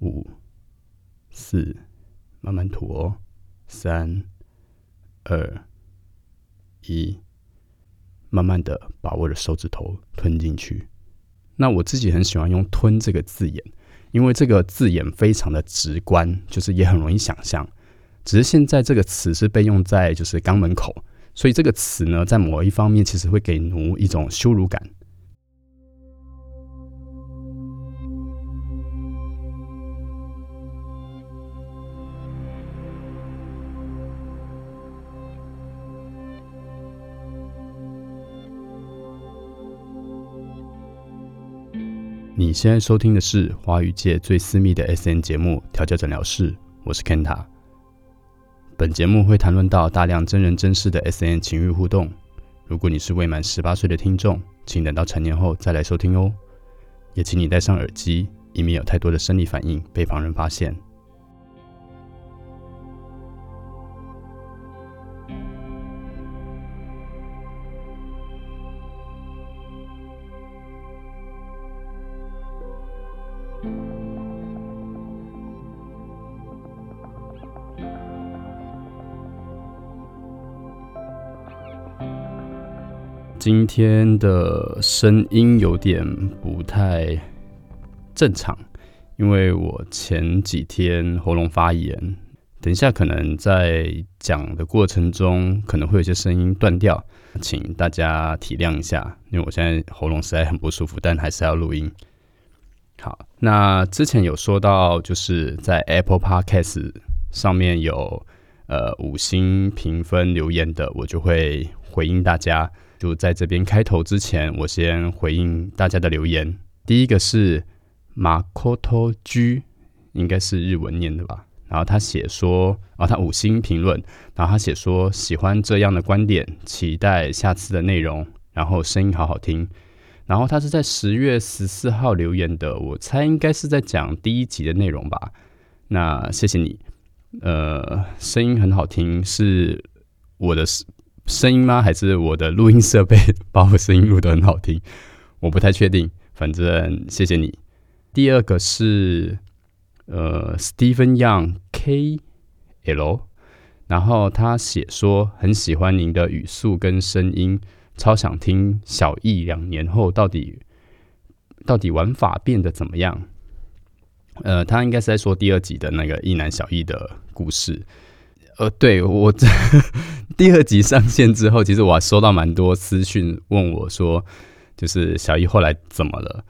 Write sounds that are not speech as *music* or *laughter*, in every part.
五、四，慢慢吐哦。三、二、一，慢慢的把我的手指头吞进去。那我自己很喜欢用“吞”这个字眼，因为这个字眼非常的直观，就是也很容易想象。只是现在这个词是被用在就是肛门口，所以这个词呢，在某一方面其实会给奴一种羞辱感。你现在收听的是华语界最私密的 S N 节目《调教诊疗室》，我是 Kenta。本节目会谈论到大量真人真事的 S N 情欲互动。如果你是未满十八岁的听众，请等到成年后再来收听哦。也请你戴上耳机，以免有太多的生理反应被旁人发现。今天的声音有点不太正常，因为我前几天喉咙发炎，等一下可能在讲的过程中可能会有些声音断掉，请大家体谅一下，因为我现在喉咙实在很不舒服，但还是要录音。好，那之前有说到，就是在 Apple Podcast 上面有呃五星评分留言的，我就会回应大家。就在这边开头之前，我先回应大家的留言。第一个是马 t 居，应该是日文念的吧？然后他写说，啊，他五星评论，然后他写说喜欢这样的观点，期待下次的内容，然后声音好好听。然后他是在十月十四号留言的，我猜应该是在讲第一集的内容吧。那谢谢你，呃，声音很好听，是我的。声音吗？还是我的录音设备把我声音录得很好听？我不太确定。反正谢谢你。第二个是呃，Stephen Young K L，然后他写说很喜欢您的语速跟声音，超想听小易两年后到底到底玩法变得怎么样？呃，他应该是在说第二集的那个一男小易的故事。呃，对我这 *laughs* 第二集上线之后，其实我还收到蛮多私讯问我说，就是小易后来怎么了？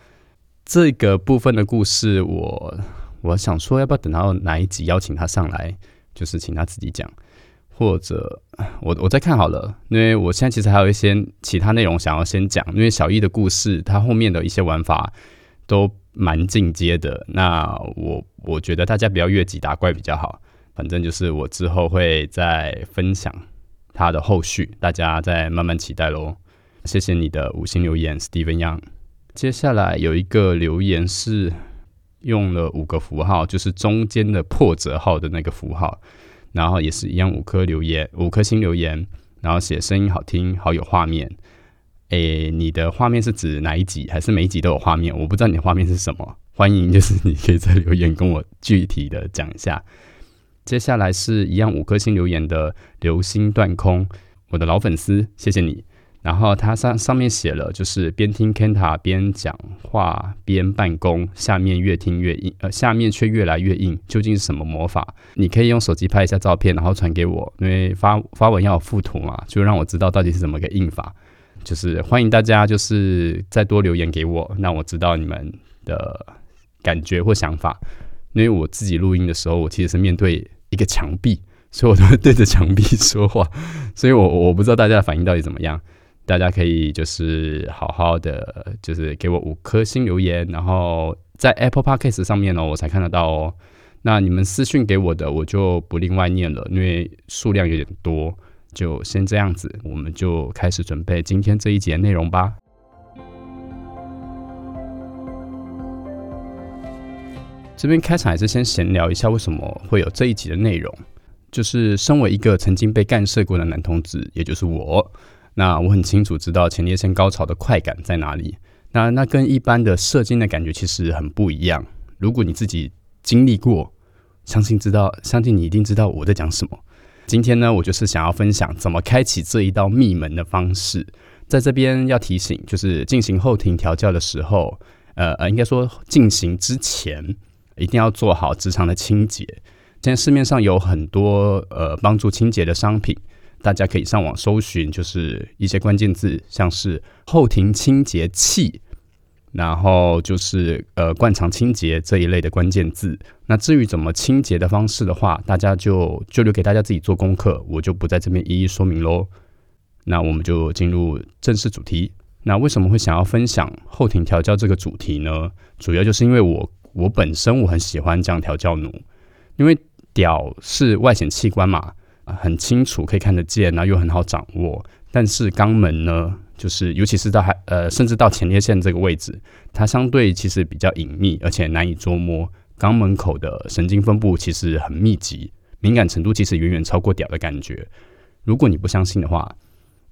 这个部分的故事，我我想说，要不要等到哪一集邀请他上来，就是请他自己讲，或者我我再看好了，因为我现在其实还有一些其他内容想要先讲，因为小易的故事，他后面的一些玩法都蛮进阶的，那我我觉得大家不要越级打怪比较好。反正就是我之后会再分享它的后续，大家再慢慢期待喽。谢谢你的五星留言，Steven Young。接下来有一个留言是用了五个符号，就是中间的破折号的那个符号，然后也是一样五颗留言，五颗星留言，然后写声音好听，好有画面。诶，你的画面是指哪一集？还是每一集都有画面？我不知道你的画面是什么，欢迎就是你可以在留言跟我具体的讲一下。接下来是一样五颗星留言的流星断空，我的老粉丝，谢谢你。然后他上上面写了，就是边听 Kenta 边讲话边办公，下面越听越硬，呃，下面却越来越硬，究竟是什么魔法？你可以用手机拍一下照片，然后传给我，因为发发文要有附图嘛，就让我知道到底是怎么个硬法。就是欢迎大家，就是再多留言给我，让我知道你们的感觉或想法。因为我自己录音的时候，我其实是面对。一个墙壁，*laughs* 所以我都会对着墙壁说话，*laughs* 所以我我不知道大家的反应到底怎么样。大家可以就是好好的，就是给我五颗星留言，然后在 Apple Podcast 上面呢，我才看得到哦。那你们私讯给我的，我就不另外念了，因为数量有点多，就先这样子，我们就开始准备今天这一节内容吧。这边开场还是先闲聊一下，为什么会有这一集的内容？就是身为一个曾经被干涉过的男同志，也就是我，那我很清楚知道前列腺高潮的快感在哪里。那那跟一般的射精的感觉其实很不一样。如果你自己经历过，相信知道，相信你一定知道我在讲什么。今天呢，我就是想要分享怎么开启这一道密门的方式。在这边要提醒，就是进行后庭调教的时候，呃呃，应该说进行之前，一定要做好直肠的清洁。现在市面上有很多呃帮助清洁的商品，大家可以上网搜寻，就是一些关键字，像是后庭清洁器，然后就是呃灌肠清洁这一类的关键字。那至于怎么清洁的方式的话，大家就就留给大家自己做功课，我就不在这边一一说明喽。那我们就进入正式主题。那为什么会想要分享后庭调教这个主题呢？主要就是因为我我本身我很喜欢这样调教奴，因为屌是外显器官嘛，很清楚可以看得见，然后又很好掌握。但是肛门呢，就是尤其是到还呃，甚至到前列腺这个位置，它相对其实比较隐秘，而且难以捉摸。肛门口的神经分布其实很密集，敏感程度其实远远超过屌的感觉。如果你不相信的话，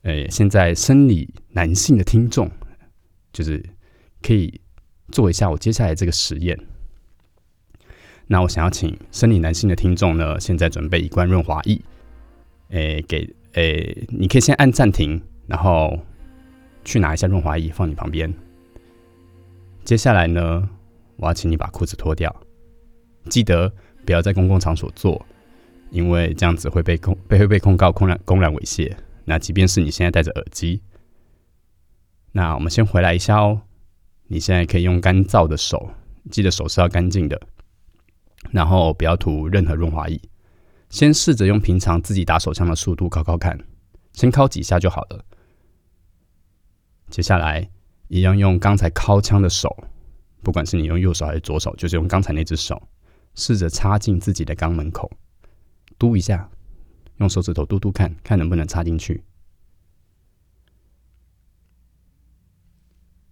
诶，现在生理男性的听众，就是可以做一下我接下来这个实验。那我想要请生理男性的听众呢，现在准备一罐润滑液，诶，给诶，你可以先按暂停，然后去拿一下润滑液放你旁边。接下来呢，我要请你把裤子脱掉，记得不要在公共场所做，因为这样子会被控被会被控告公然公然猥亵。那即便是你现在戴着耳机，那我们先回来一下哦。你现在可以用干燥的手，记得手是要干净的，然后不要涂任何润滑液。先试着用平常自己打手枪的速度敲敲看，先敲几下就好了。接下来一样用刚才敲枪的手，不管是你用右手还是左手，就是用刚才那只手，试着插进自己的肛门口，嘟一下。用手指头嘟嘟看看能不能插进去，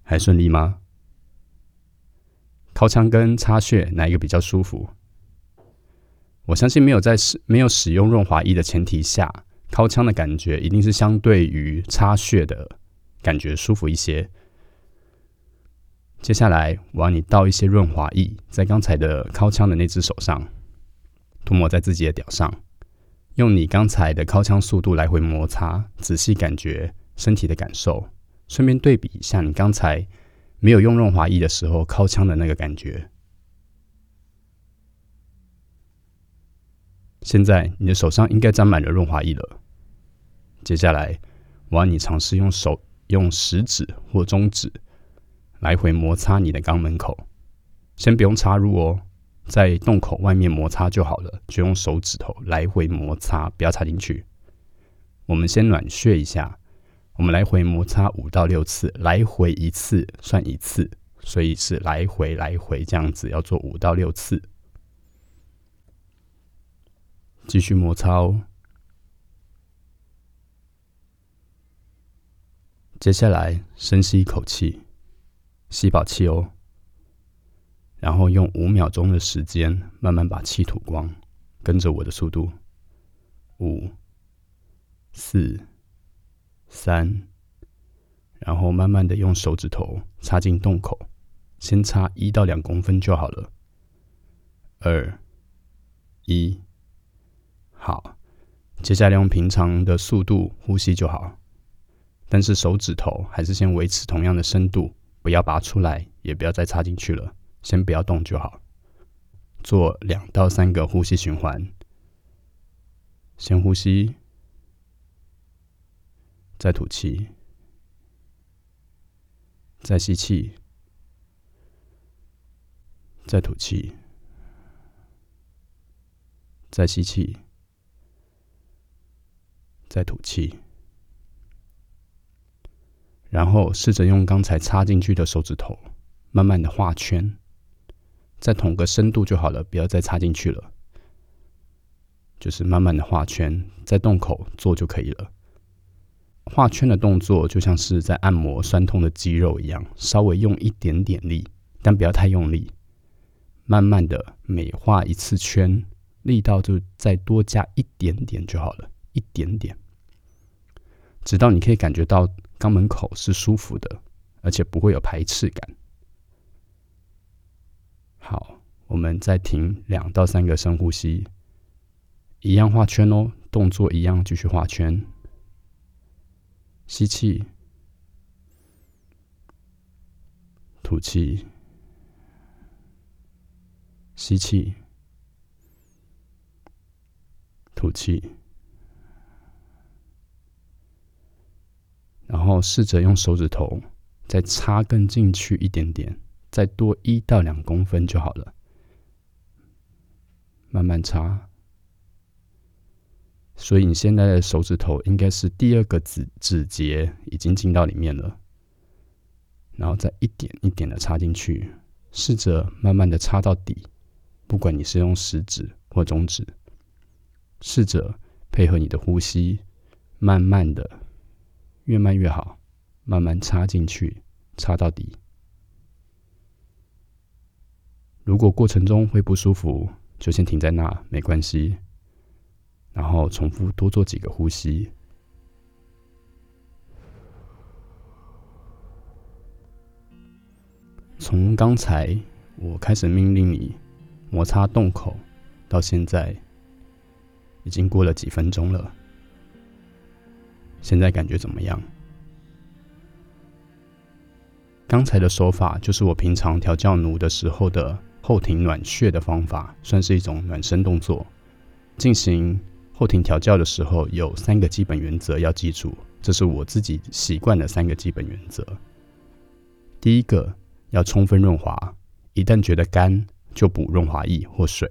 还顺利吗？敲枪跟插穴哪一个比较舒服？我相信没有在使没有使用润滑液的前提下，掏枪的感觉一定是相对于插穴的感觉舒服一些。接下来，我要你倒一些润滑液在刚才的掏枪的那只手上，涂抹在自己的屌上。用你刚才的靠枪速度来回摩擦，仔细感觉身体的感受，顺便对比一下你刚才没有用润滑液的时候靠枪的那个感觉。现在你的手上应该沾满了润滑液了。接下来，我要你尝试用手用食指或中指来回摩擦你的肛门口，先不用插入哦。在洞口外面摩擦就好了，就用手指头来回摩擦，不要插进去。我们先暖血一下，我们来回摩擦五到六次，来回一次算一次，所以是来回来回这样子，要做五到六次。继续摩擦哦。接下来深吸一口气，吸饱气哦。然后用五秒钟的时间慢慢把气吐光，跟着我的速度，五、四、三，然后慢慢的用手指头插进洞口，先插一到两公分就好了。二、一，好，接下来用平常的速度呼吸就好，但是手指头还是先维持同样的深度，不要拔出来，也不要再插进去了。先不要动就好，做两到三个呼吸循环。先呼吸，再吐气，再吸气，再吐气，再吸气，再吐气。然后试着用刚才插进去的手指头，慢慢的画圈。在同个深度就好了，不要再插进去了。就是慢慢的画圈，在洞口做就可以了。画圈的动作就像是在按摩酸痛的肌肉一样，稍微用一点点力，但不要太用力。慢慢的每画一次圈，力道就再多加一点点就好了，一点点，直到你可以感觉到肛门口是舒服的，而且不会有排斥感。好我们再停两到三个深呼吸，一样画圈哦，动作一样继续画圈。吸气，吐气，吸气，吐气，然后试着用手指头再插更进去一点点，再多一到两公分就好了，慢慢插。所以你现在的手指头应该是第二个指指节已经进到里面了，然后再一点一点的插进去，试着慢慢的插到底。不管你是用食指或中指，试着配合你的呼吸，慢慢的，越慢越好，慢慢插进去，插到底。如果过程中会不舒服，就先停在那，没关系。然后重复多做几个呼吸。从刚才我开始命令你摩擦洞口，到现在已经过了几分钟了。现在感觉怎么样？刚才的手法就是我平常调教奴的时候的后庭暖穴的方法，算是一种暖身动作，进行。后庭调教的时候有三个基本原则要记住，这是我自己习惯的三个基本原则。第一个要充分润滑，一旦觉得干就补润滑液或水。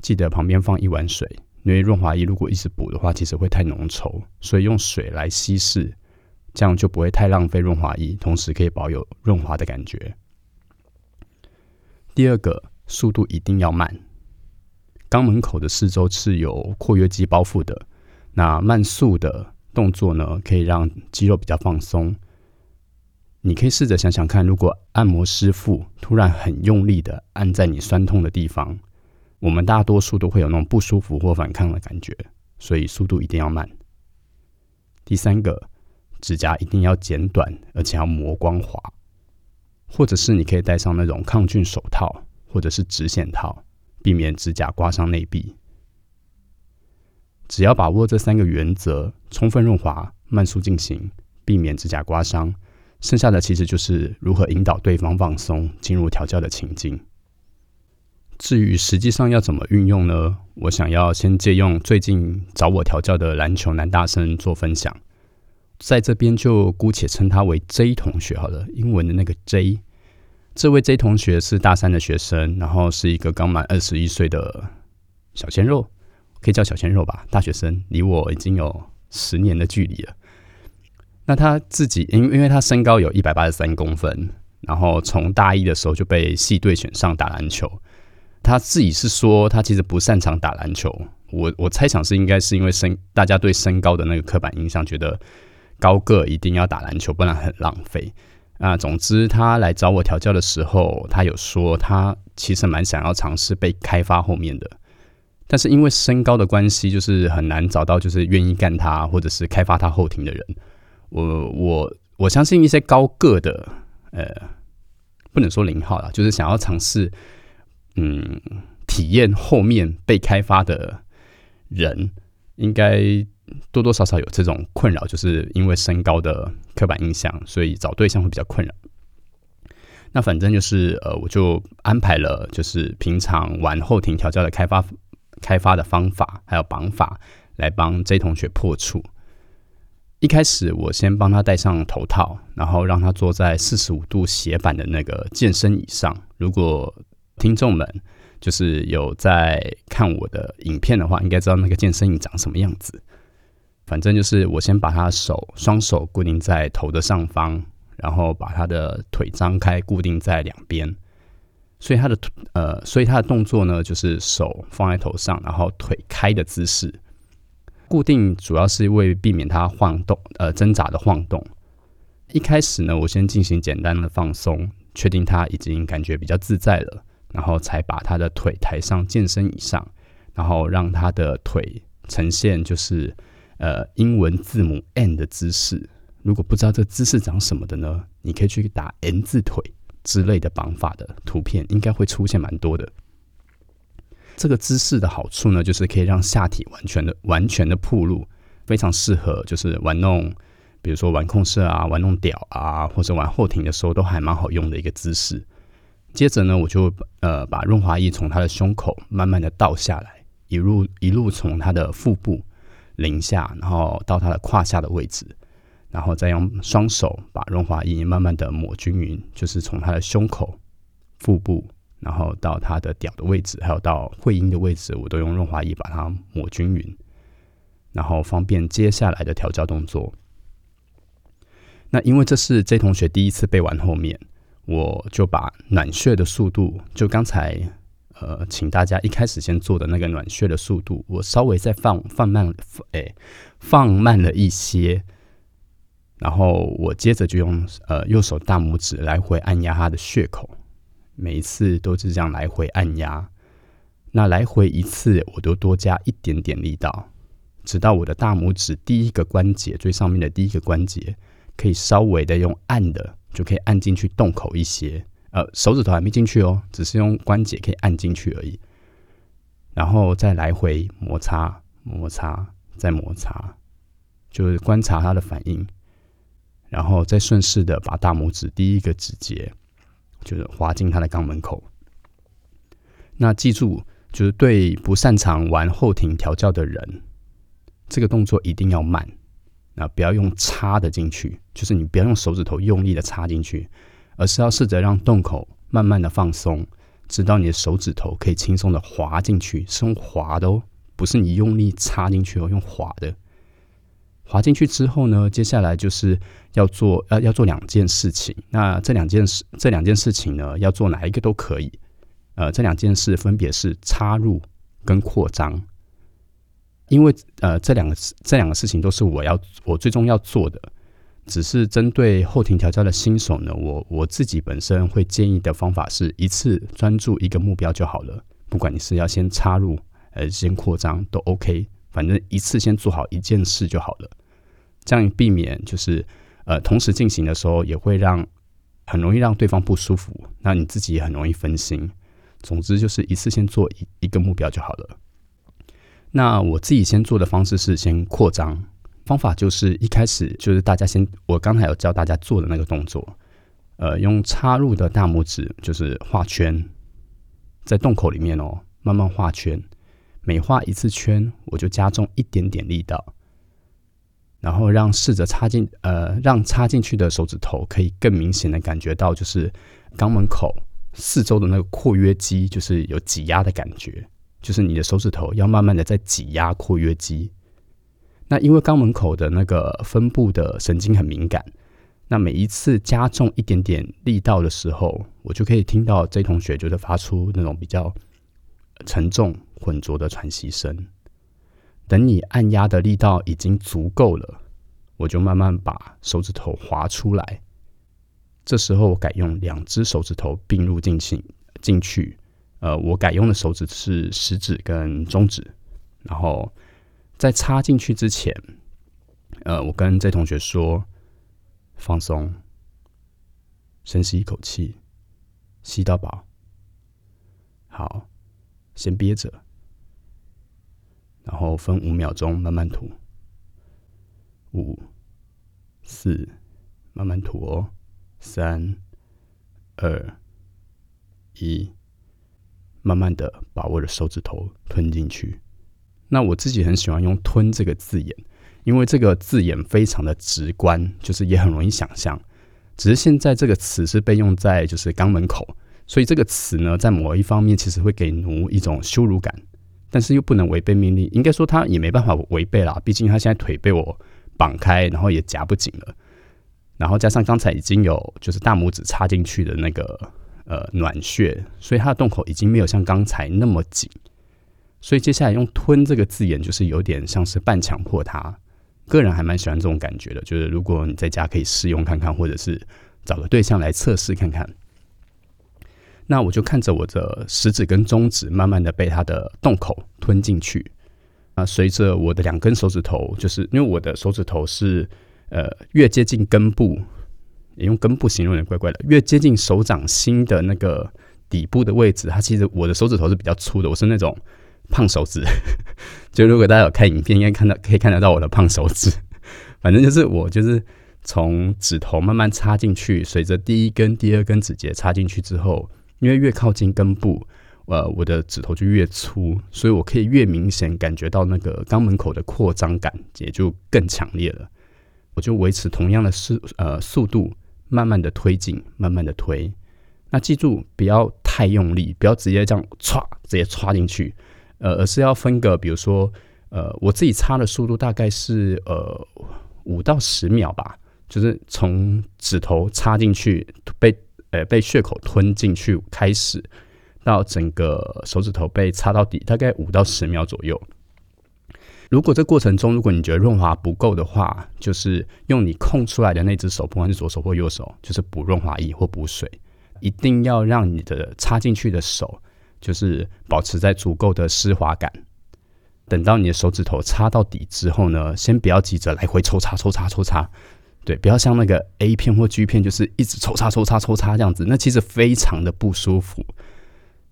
记得旁边放一碗水，因为润滑液如果一直补的话，其实会太浓稠，所以用水来稀释，这样就不会太浪费润滑液，同时可以保有润滑的感觉。第二个速度一定要慢。肛门口的四周是有括约肌包覆的，那慢速的动作呢，可以让肌肉比较放松。你可以试着想想看，如果按摩师傅突然很用力的按在你酸痛的地方，我们大多数都会有那种不舒服或反抗的感觉，所以速度一定要慢。第三个，指甲一定要剪短，而且要磨光滑，或者是你可以戴上那种抗菌手套，或者是指显套。避免指甲刮伤内壁。只要把握这三个原则，充分润滑、慢速进行，避免指甲刮伤，剩下的其实就是如何引导对方放松，进入调教的情境。至于实际上要怎么运用呢？我想要先借用最近找我调教的篮球男大生做分享，在这边就姑且称他为 J 同学好了，英文的那个 J。这位 J 同学是大三的学生，然后是一个刚满二十一岁的小鲜肉，可以叫小鲜肉吧。大学生离我已经有十年的距离了。那他自己，因因为他身高有一百八十三公分，然后从大一的时候就被系队选上打篮球。他自己是说，他其实不擅长打篮球。我我猜想是应该是因为身大家对身高的那个刻板印象，觉得高个一定要打篮球，不然很浪费。啊，总之，他来找我调教的时候，他有说他其实蛮想要尝试被开发后面的，但是因为身高的关系，就是很难找到就是愿意干他或者是开发他后庭的人。我我我相信一些高个的，呃，不能说零号了，就是想要尝试，嗯，体验后面被开发的人，应该。多多少少有这种困扰，就是因为身高的刻板印象，所以找对象会比较困扰。那反正就是呃，我就安排了，就是平常玩后庭调教的开发开发的方法，还有绑法，来帮 J 同学破处。一开始我先帮他戴上头套，然后让他坐在四十五度斜板的那个健身椅上。如果听众们就是有在看我的影片的话，应该知道那个健身椅长什么样子。反正就是我先把他手双手固定在头的上方，然后把他的腿张开固定在两边，所以他的呃，所以他的动作呢，就是手放在头上，然后腿开的姿势。固定主要是为避免他晃动呃挣扎的晃动。一开始呢，我先进行简单的放松，确定他已经感觉比较自在了，然后才把他的腿抬上健身椅上，然后让他的腿呈现就是。呃，英文字母 N 的姿势，如果不知道这姿势长什么的呢，你可以去打 N 字腿，之类的绑法的图片，应该会出现蛮多的。这个姿势的好处呢，就是可以让下体完全的、完全的铺路，非常适合就是玩弄，比如说玩控射啊、玩弄屌啊，或者玩后庭的时候，都还蛮好用的一个姿势。接着呢，我就呃把润滑液从他的胸口慢慢的倒下来，一路一路从他的腹部淋下，然后到他的胯下的位置，然后再用双手把润滑液慢慢的抹均匀，就是从他的胸口、腹部。然后到他的屌的位置，还有到会阴的位置，我都用润滑液把它抹均匀，然后方便接下来的调教动作。那因为这是 J 同学第一次背完后面，我就把暖穴的速度，就刚才呃，请大家一开始先做的那个暖穴的速度，我稍微再放放慢，哎，放慢了一些。然后我接着就用呃右手大拇指来回按压他的穴口。每一次都是这样来回按压，那来回一次，我都多加一点点力道，直到我的大拇指第一个关节最上面的第一个关节，可以稍微的用按的，就可以按进去洞口一些。呃，手指头还没进去哦，只是用关节可以按进去而已。然后再来回摩擦、摩擦、再摩擦，就是观察它的反应，然后再顺势的把大拇指第一个指节。就是滑进他的肛门口。那记住，就是对不擅长玩后庭调教的人，这个动作一定要慢。那不要用插的进去，就是你不要用手指头用力的插进去，而是要试着让洞口慢慢的放松，直到你的手指头可以轻松的滑进去，是用滑的哦，不是你用力插进去哦，用滑的。滑进去之后呢，接下来就是要做呃要做两件事情。那这两件事这两件事情呢，要做哪一个都可以。呃，这两件事分别是插入跟扩张。因为呃这两个这两个事情都是我要我最终要做的。只是针对后庭调教的新手呢，我我自己本身会建议的方法是一次专注一个目标就好了。不管你是要先插入还是先扩张都 OK。反正一次先做好一件事就好了，这样避免就是呃同时进行的时候也会让很容易让对方不舒服，那你自己也很容易分心。总之就是一次先做一一个目标就好了。那我自己先做的方式是先扩张，方法就是一开始就是大家先我刚才有教大家做的那个动作，呃，用插入的大拇指就是画圈，在洞口里面哦，慢慢画圈。每画一次圈，我就加重一点点力道，然后让试着插进呃，让插进去的手指头可以更明显的感觉到，就是肛门口四周的那个括约肌，就是有挤压的感觉，就是你的手指头要慢慢的在挤压括约肌。那因为肛门口的那个分布的神经很敏感，那每一次加重一点点力道的时候，我就可以听到这同学就是发出那种比较沉重。浑浊的喘息声。等你按压的力道已经足够了，我就慢慢把手指头滑出来。这时候我改用两只手指头并入进去进去。呃，我改用的手指是食指跟中指。然后在插进去之前，呃，我跟这同学说：放松，深吸一口气，吸到饱。好，先憋着。然后分五秒钟慢慢吐，五、四，慢慢吐哦，三、二、一，慢慢的把我的手指头吞进去。那我自己很喜欢用“吞”这个字眼，因为这个字眼非常的直观，就是也很容易想象。只是现在这个词是被用在就是肛门口，所以这个词呢，在某一方面其实会给奴一种羞辱感。但是又不能违背命令，应该说他也没办法违背啦。毕竟他现在腿被我绑开，然后也夹不紧了，然后加上刚才已经有就是大拇指插进去的那个呃暖穴，所以他的洞口已经没有像刚才那么紧。所以接下来用“吞”这个字眼，就是有点像是半强迫他。个人还蛮喜欢这种感觉的，就是如果你在家可以试用看看，或者是找个对象来测试看看。那我就看着我的食指跟中指慢慢的被它的洞口吞进去，啊，随着我的两根手指头，就是因为我的手指头是呃越接近根部，也用根部形容有点怪怪的，越接近手掌心的那个底部的位置，它其实我的手指头是比较粗的，我是那种胖手指。*laughs* 就如果大家有看影片，应该看到可以看得到我的胖手指。*laughs* 反正就是我就是从指头慢慢插进去，随着第一根、第二根指节插进去之后，因为越靠近根部，呃，我的指头就越粗，所以我可以越明显感觉到那个肛门口的扩张感也就更强烈了。我就维持同样的速呃速度，慢慢的推进，慢慢的推。那记住不要太用力，不要直接这样歘直接歘进去，呃，而是要分个，比如说呃，我自己插的速度大概是呃五到十秒吧，就是从指头插进去被呃被血口吞进去开始，到整个手指头被插到底，大概五到十秒左右。如果这过程中，如果你觉得润滑不够的话，就是用你空出来的那只手，不管是左手或右手，就是补润滑液或补水，一定要让你的插进去的手，就是保持在足够的湿滑感。等到你的手指头插到底之后呢，先不要急着来回抽插、抽插、抽插，对，不要像那个 A 片或 G 片，就是一直抽插、抽插、抽插这样子，那其实非常的不舒服，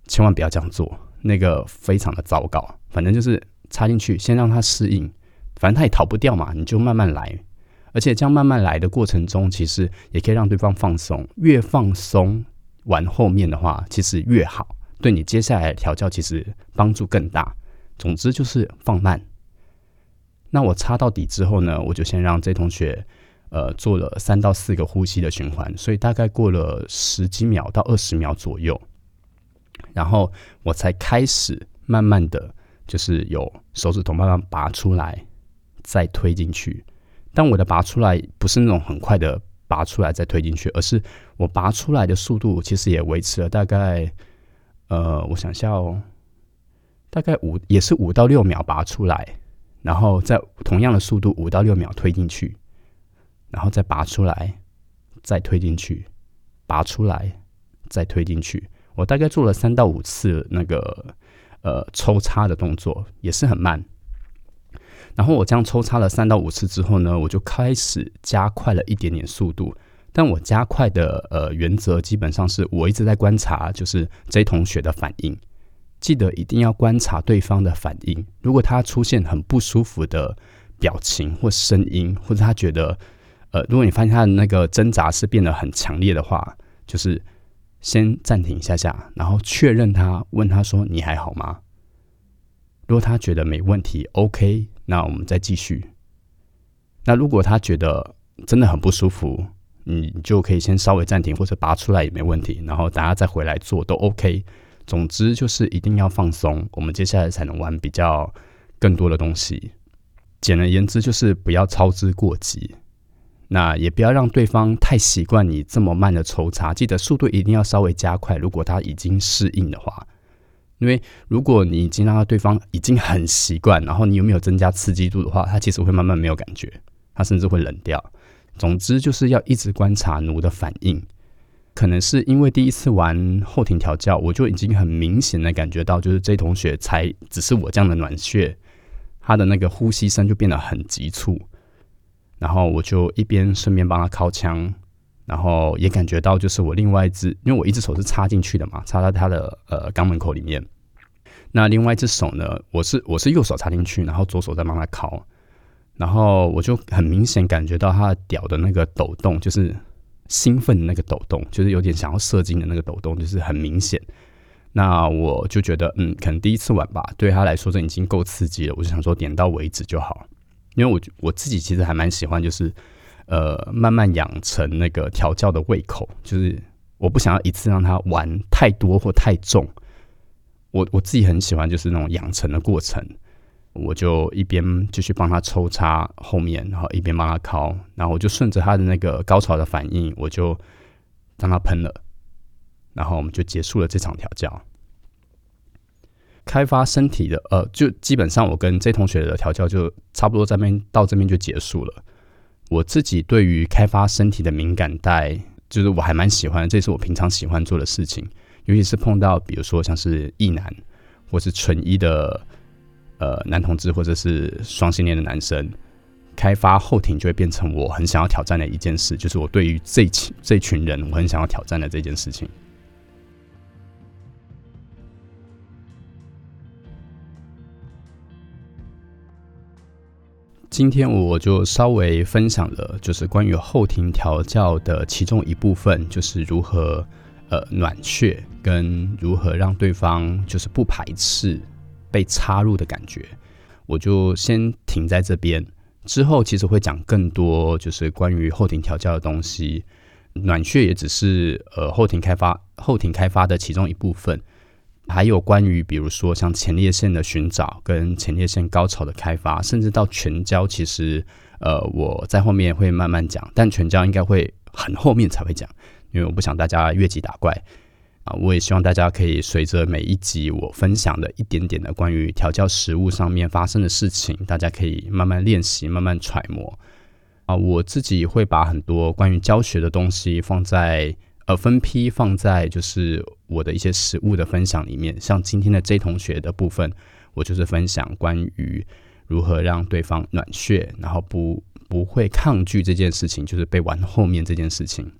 千万不要这样做，那个非常的糟糕。反正就是。插进去，先让它适应，反正它也逃不掉嘛，你就慢慢来。而且这样慢慢来的过程中，其实也可以让对方放松。越放松，完后面的话，其实越好，对你接下来调教其实帮助更大。总之就是放慢。那我插到底之后呢，我就先让这同学呃做了三到四个呼吸的循环，所以大概过了十几秒到二十秒左右，然后我才开始慢慢的。就是有手指头慢慢拔出来，再推进去。但我的拔出来不是那种很快的拔出来再推进去，而是我拔出来的速度其实也维持了大概，呃，我想下哦，大概五也是五到六秒拔出来，然后在同样的速度五到六秒推进去，然后再拔出来，再推进去，拔出来，再推进去。我大概做了三到五次那个。呃，抽插的动作也是很慢。然后我这样抽插了三到五次之后呢，我就开始加快了一点点速度。但我加快的呃原则基本上是我一直在观察，就是 J 同学的反应。记得一定要观察对方的反应。如果他出现很不舒服的表情或声音，或者他觉得呃，如果你发现他的那个挣扎是变得很强烈的话，就是。先暂停一下下，然后确认他，问他说：“你还好吗？”如果他觉得没问题，OK，那我们再继续。那如果他觉得真的很不舒服，你就可以先稍微暂停，或者拔出来也没问题，然后大家再回来做都 OK。总之就是一定要放松，我们接下来才能玩比较更多的东西。简而言之，就是不要操之过急。那也不要让对方太习惯你这么慢的抽插，记得速度一定要稍微加快。如果他已经适应的话，因为如果你已经让对方已经很习惯，然后你有没有增加刺激度的话，他其实会慢慢没有感觉，他甚至会冷掉。总之就是要一直观察奴的反应。可能是因为第一次玩后庭调教，我就已经很明显的感觉到，就是这同学才只是我这样的暖穴，他的那个呼吸声就变得很急促。然后我就一边顺便帮他敲枪，然后也感觉到就是我另外一只，因为我一只手是插进去的嘛，插到他的呃肛门口里面。那另外一只手呢，我是我是右手插进去，然后左手在帮他敲，然后我就很明显感觉到他的屌的那个抖动，就是兴奋的那个抖动，就是有点想要射精的那个抖动，就是很明显。那我就觉得，嗯，可能第一次玩吧，对他来说这已经够刺激了，我就想说点到为止就好。因为我我自己其实还蛮喜欢，就是呃慢慢养成那个调教的胃口，就是我不想要一次让他玩太多或太重。我我自己很喜欢就是那种养成的过程，我就一边继续帮他抽插后面，然后一边帮他敲，然后我就顺着他的那个高潮的反应，我就让他喷了，然后我们就结束了这场调教。开发身体的，呃，就基本上我跟这同学的调教就差不多，这边到这边就结束了。我自己对于开发身体的敏感带，就是我还蛮喜欢，这是我平常喜欢做的事情。尤其是碰到比如说像是异男，或是纯一的呃男同志，或者是双性恋的男生，开发后庭就会变成我很想要挑战的一件事，就是我对于这群这群人，我很想要挑战的这件事情。今天我就稍微分享了，就是关于后庭调教的其中一部分，就是如何呃暖血，跟如何让对方就是不排斥被插入的感觉。我就先停在这边，之后其实会讲更多，就是关于后庭调教的东西。暖血也只是呃后庭开发后庭开发的其中一部分。还有关于，比如说像前列腺的寻找，跟前列腺高潮的开发，甚至到全交，其实呃，我在后面会慢慢讲，但全交应该会很后面才会讲，因为我不想大家越级打怪啊。我也希望大家可以随着每一集我分享的一点点的关于调教食物上面发生的事情，大家可以慢慢练习，慢慢揣摩啊。我自己会把很多关于教学的东西放在。呃，分批放在就是我的一些实物的分享里面，像今天的 J 同学的部分，我就是分享关于如何让对方暖血，然后不不会抗拒这件事情，就是被玩后面这件事情。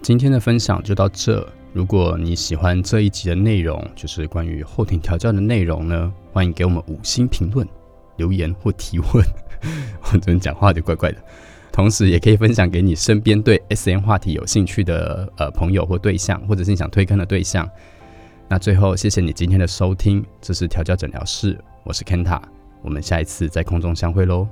今天的分享就到这。如果你喜欢这一集的内容，就是关于后庭调教的内容呢，欢迎给我们五星评论、留言或提问。*laughs* 我这边讲话就怪怪的。同时，也可以分享给你身边对 S N 话题有兴趣的呃朋友或对象，或者是你想推坑的对象。那最后，谢谢你今天的收听，这是调教诊疗室，我是 Kenta，我们下一次在空中相会喽。